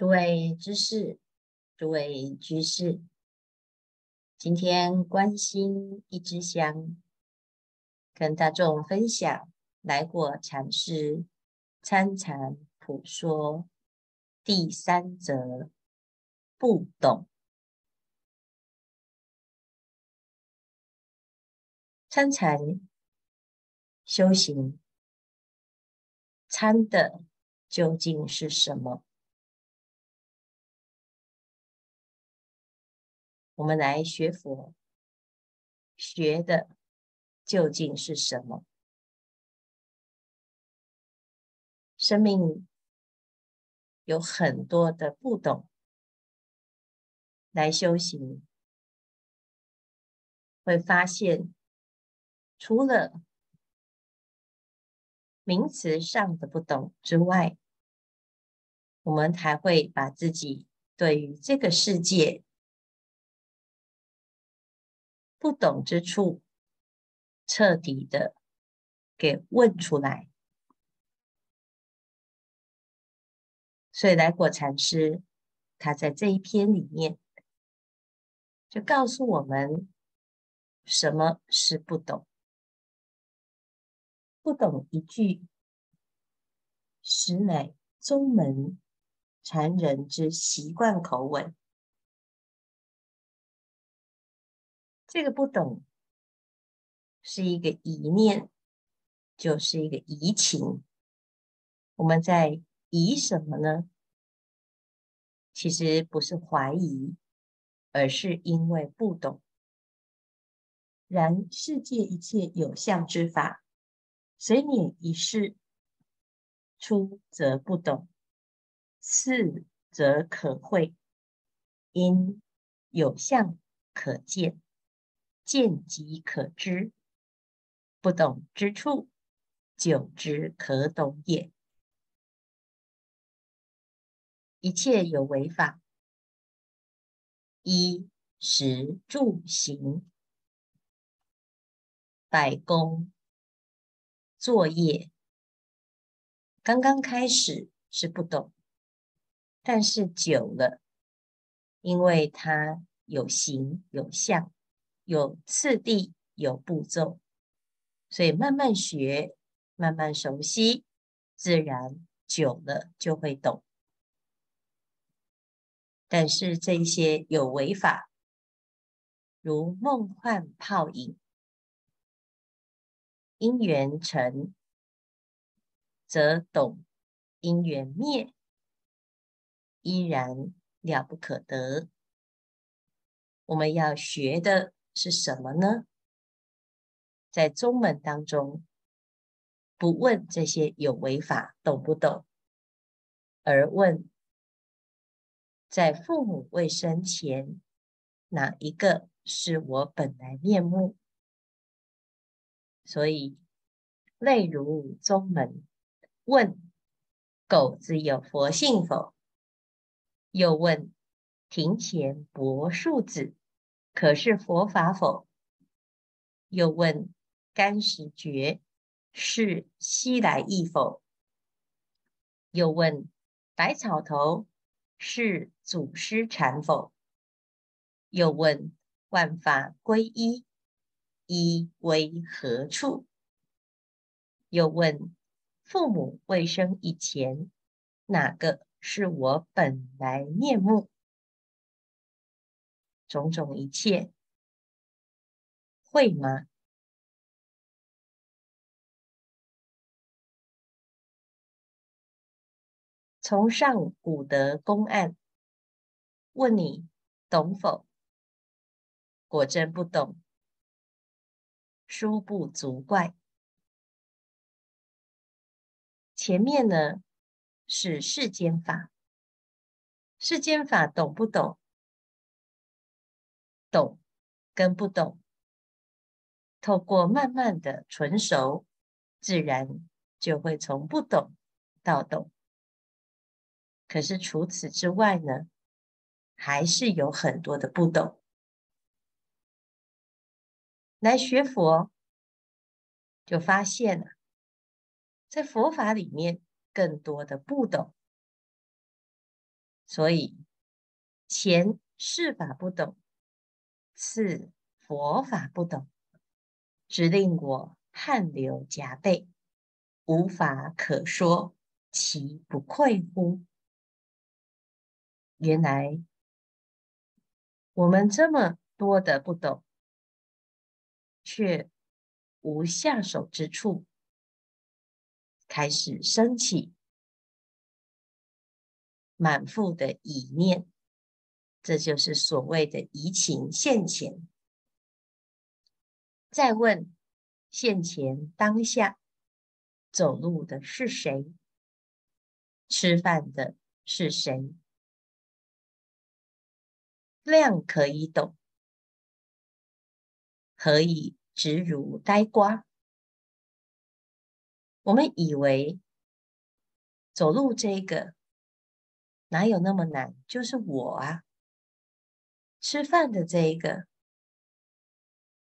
诸位知士，诸位居士，今天关心一支香，跟大众分享来果禅师参禅普说第三则：不懂。参禅修行，参的究竟是什么？我们来学佛，学的究竟是什么？生命有很多的不懂，来修行，会发现，除了名词上的不懂之外，我们还会把自己对于这个世界，不懂之处，彻底的给问出来。所以来果禅师他在这一篇里面就告诉我们，什么是不懂？不懂一句，实乃宗门禅人之习惯口吻。这个不懂是一个疑念，就是一个疑情。我们在疑什么呢？其实不是怀疑，而是因为不懂。然世界一切有相之法，随你一事，出则不懂，次则可会，因有相可见。见即可知，不懂之处，久之可懂也。一切有为法，衣食住行、百工作业，刚刚开始是不懂，但是久了，因为它有形有相。有次第，有步骤，所以慢慢学，慢慢熟悉，自然久了就会懂。但是这些有为法，如梦幻泡影，因缘成则懂，因缘灭依然了不可得。我们要学的。是什么呢？在宗门当中，不问这些有为法懂不懂，而问在父母未生前，哪一个是我本来面目？所以，类如宗门问狗子有佛性否？又问庭前柏树子。可是佛法否？又问干石诀是西来意否？又问百草头是祖师禅否？又问万法归一，一为何处？又问父母未生以前，哪个是我本来面目？种种一切会吗？从上古德公案问你懂否？果真不懂，殊不足怪。前面呢是世间法，世间法懂不懂？懂跟不懂，透过慢慢的纯熟，自然就会从不懂到懂。可是除此之外呢，还是有很多的不懂。来学佛，就发现了，在佛法里面更多的不懂。所以前世法不懂，四佛法不懂，只令我汗流浃背，无法可说，其不愧乎？原来我们这么多的不懂，却无下手之处，开始升起满腹的疑念，这就是所谓的移情现前。再问现前当下走路的是谁？吃饭的是谁？量可以懂，何以直如呆瓜？我们以为走路这个哪有那么难？就是我啊！吃饭的这一个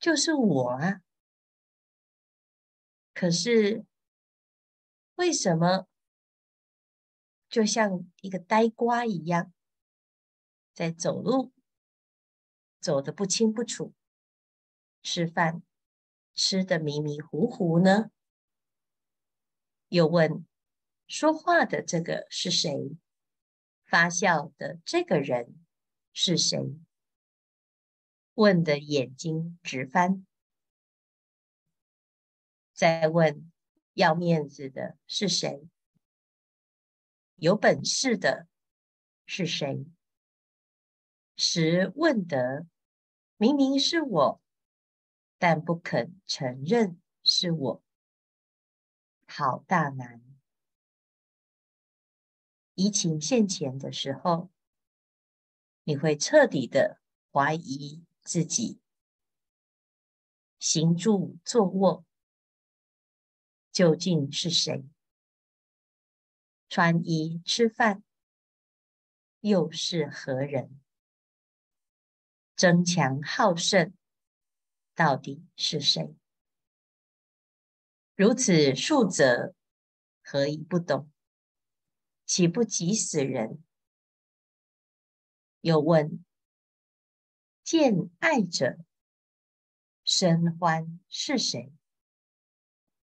就是我啊！可是为什么就像一个呆瓜一样，在走路走得不清不楚，吃饭吃得迷迷糊糊呢？又问：说话的这个是谁？发笑的这个人是谁？问的眼睛直翻。再问：要面子的是谁？有本事的是谁？实问得，明明是我，但不肯承认是我。好大难！疑情现前的时候，你会彻底的怀疑自己，行住坐卧究竟是谁？穿衣吃饭又是何人？争强好胜到底是谁？如此数则，何以不懂？岂不急死人？又问：见爱者生欢是谁？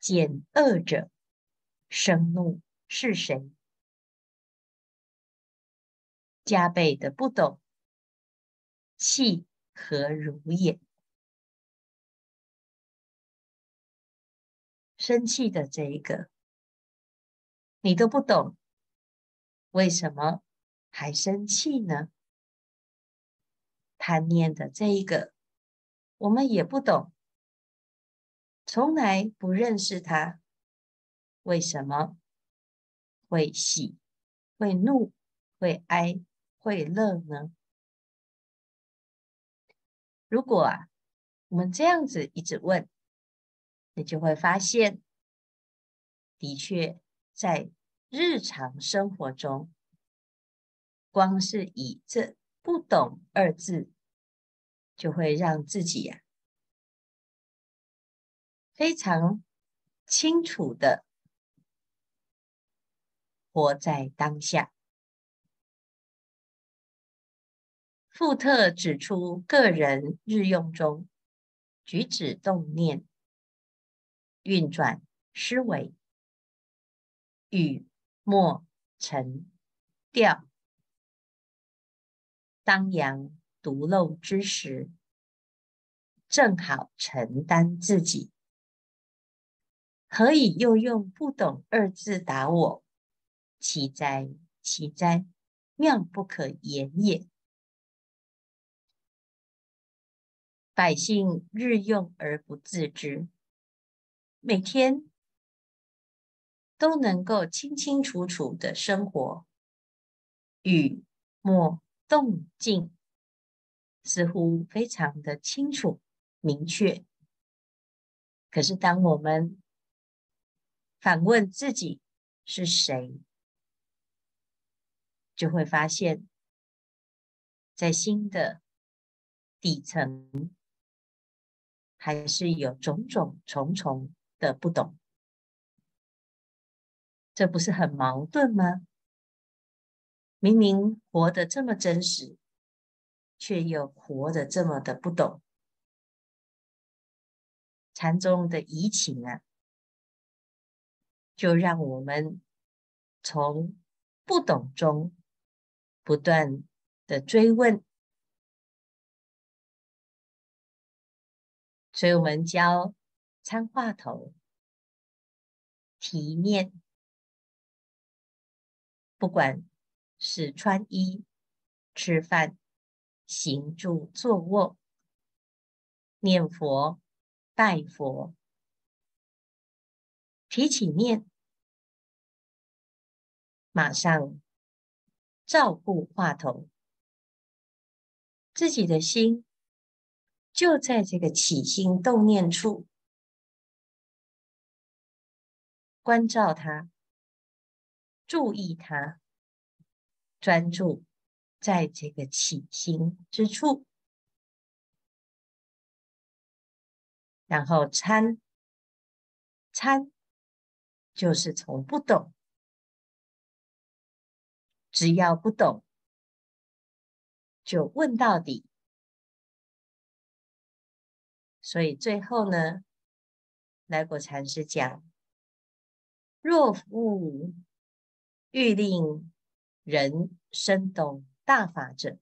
见恶者生怒是谁？加倍的不懂，气何如也？生气的这一个，你都不懂，为什么还生气呢？贪念的这一个，我们也不懂，从来不认识他，为什么会喜、会怒、会哀、会乐呢？如果啊，我们这样子一直问。你就会发现，的确在日常生活中，光是以这“不懂”二字，就会让自己呀、非常清楚的活在当下。富特指出，个人日用中举止动念。运转思维，语默沉调，当阳独漏之时，正好承担自己。何以又用不懂二字打我？奇哉奇哉，妙不可言也！百姓日用而不自知。每天都能够清清楚楚的生活，语默动静似乎非常的清楚明确。可是，当我们反问自己是谁，就会发现，在心的底层，还是有种种重重。的不懂，这不是很矛盾吗？明明活得这么真实，却又活得这么的不懂。禅宗的移情啊，就让我们从不懂中不断的追问。所以我们教参话头、提念，不管是穿衣、吃饭、行住坐卧、念佛、拜佛，提起念，马上照顾话头，自己的心。就在这个起心动念处，关照他，注意他，专注在这个起心之处，然后参参就是从不懂，只要不懂，就问到底。所以最后呢，来果禅师讲：若复欲令人生懂大法者，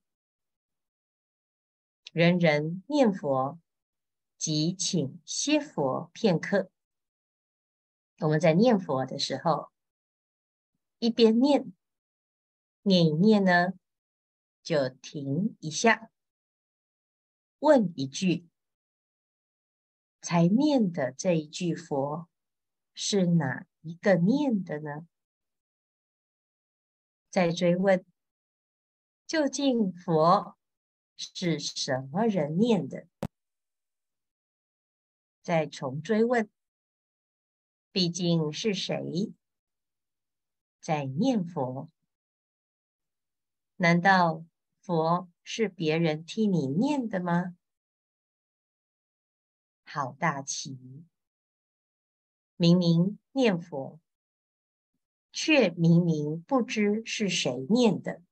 人人念佛，即请歇佛片刻。我们在念佛的时候，一边念，念一念呢，就停一下，问一句。才念的这一句佛是哪一个念的呢？再追问，究竟佛是什么人念的？再重追问，毕竟是谁在念佛？难道佛是别人替你念的吗？好大奇！明明念佛，却明明不知是谁念的，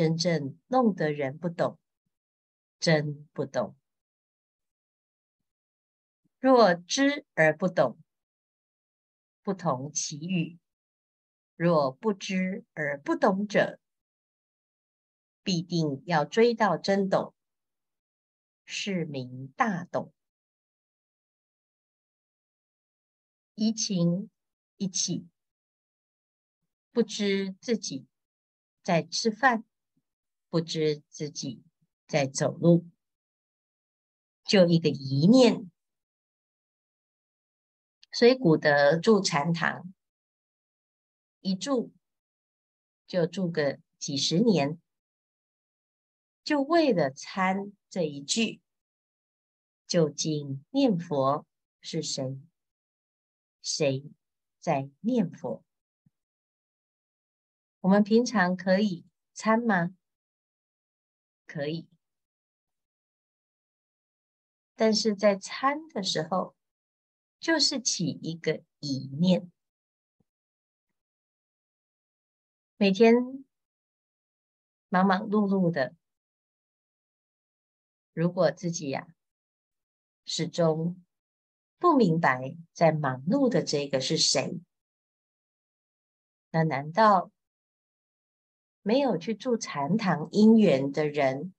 真正弄得人不懂，真不懂。若知而不懂，不同其语；若不知而不懂者，必定要追到真懂。是名大懂，移情一起，不知自己在吃饭，不知自己在走路，就一个一念。所以古德住禅堂，一住就住个几十年。就为了参这一句，究竟念佛是谁？谁在念佛？我们平常可以参吗？可以，但是在参的时候，就是起一个一念，每天忙忙碌碌的。如果自己呀、始终不明白在忙碌的这个是谁，那难道没有去住禅堂因缘的人，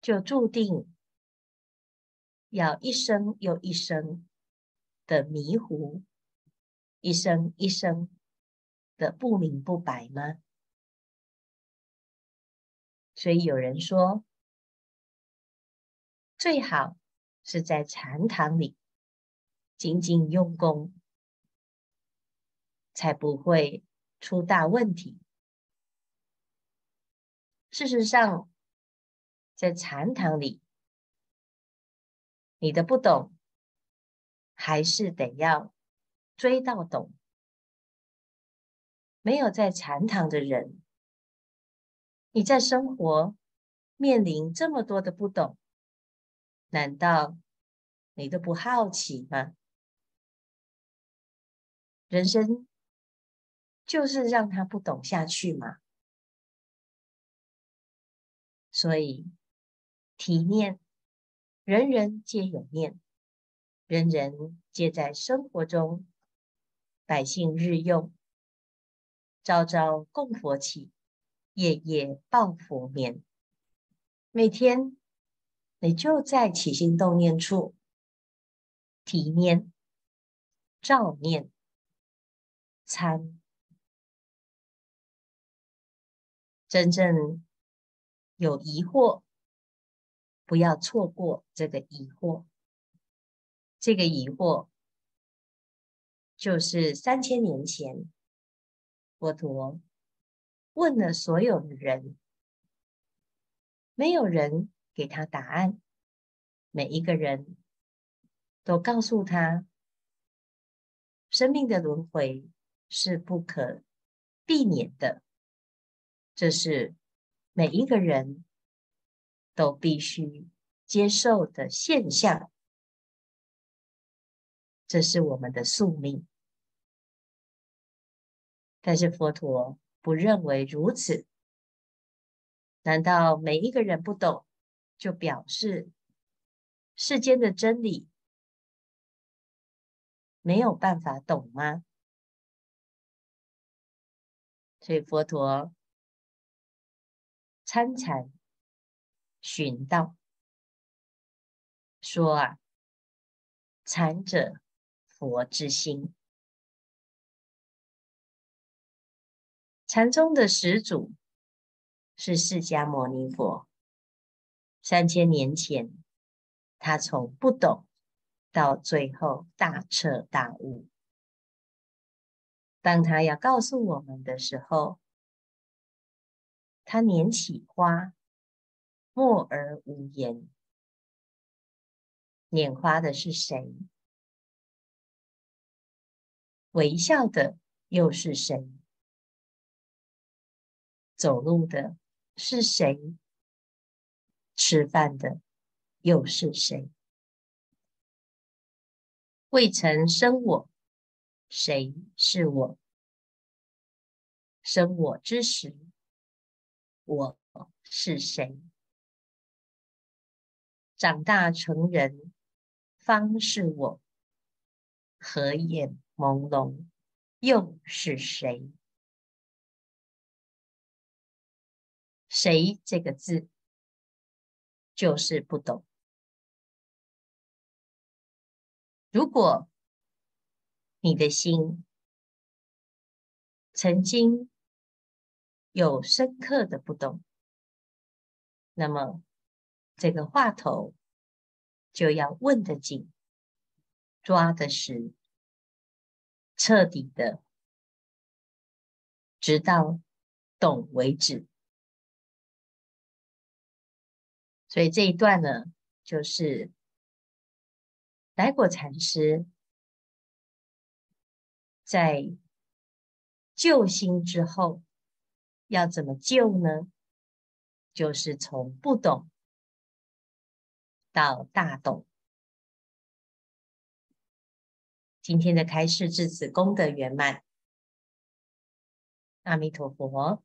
就注定要一生又一生的迷糊，一生一生的不明不白吗？所以有人说，最好是在禅堂里精进用功，才不会出大问题。事实上，在禅堂里，你的不懂，还是得要追到懂。没有在禅堂的人。你在生活面临这么多的不懂，难道你都不好奇吗？人生就是让他不懂下去嘛。所以体念，人人皆有念，人人皆在生活中，百姓日用，朝朝供佛起，夜夜报佛眠。每天你就在起心动念处体念、照念、参，真正。有疑惑，不要错过这个疑惑。这个疑惑就是三千年前佛陀问了所有的人，没有人给他答案。每一个人都告诉他，生命的轮回是不可避免的，这是。每一个人都必须接受的现象，这是我们的宿命。但是佛陀不认为如此。难道每一个人不懂，就表示世间的真理没有办法懂吗？所以佛陀。参禅寻道说啊，禅者佛之心，禅宗的始祖是释迦牟尼佛。三千年前，他从不懂到最后大彻大悟。当他要告诉我们的时候，他拈起花，默而无言。拈花的是谁？微笑的又是谁？走路的是谁？吃饭的又是谁？未曾生我，谁是我？生我之时。我是谁？长大成人，方是我。合眼朦胧，又是谁？谁这个字，就是不懂。如果你的心曾经。有深刻的不懂，那么这个话头就要问得紧，抓得实，彻底的，直到懂为止。所以这一段呢，就是来果禅师在救心之后。要怎么救呢？就是从不懂到大懂。今天的开示至此功德圆满，阿弥陀佛。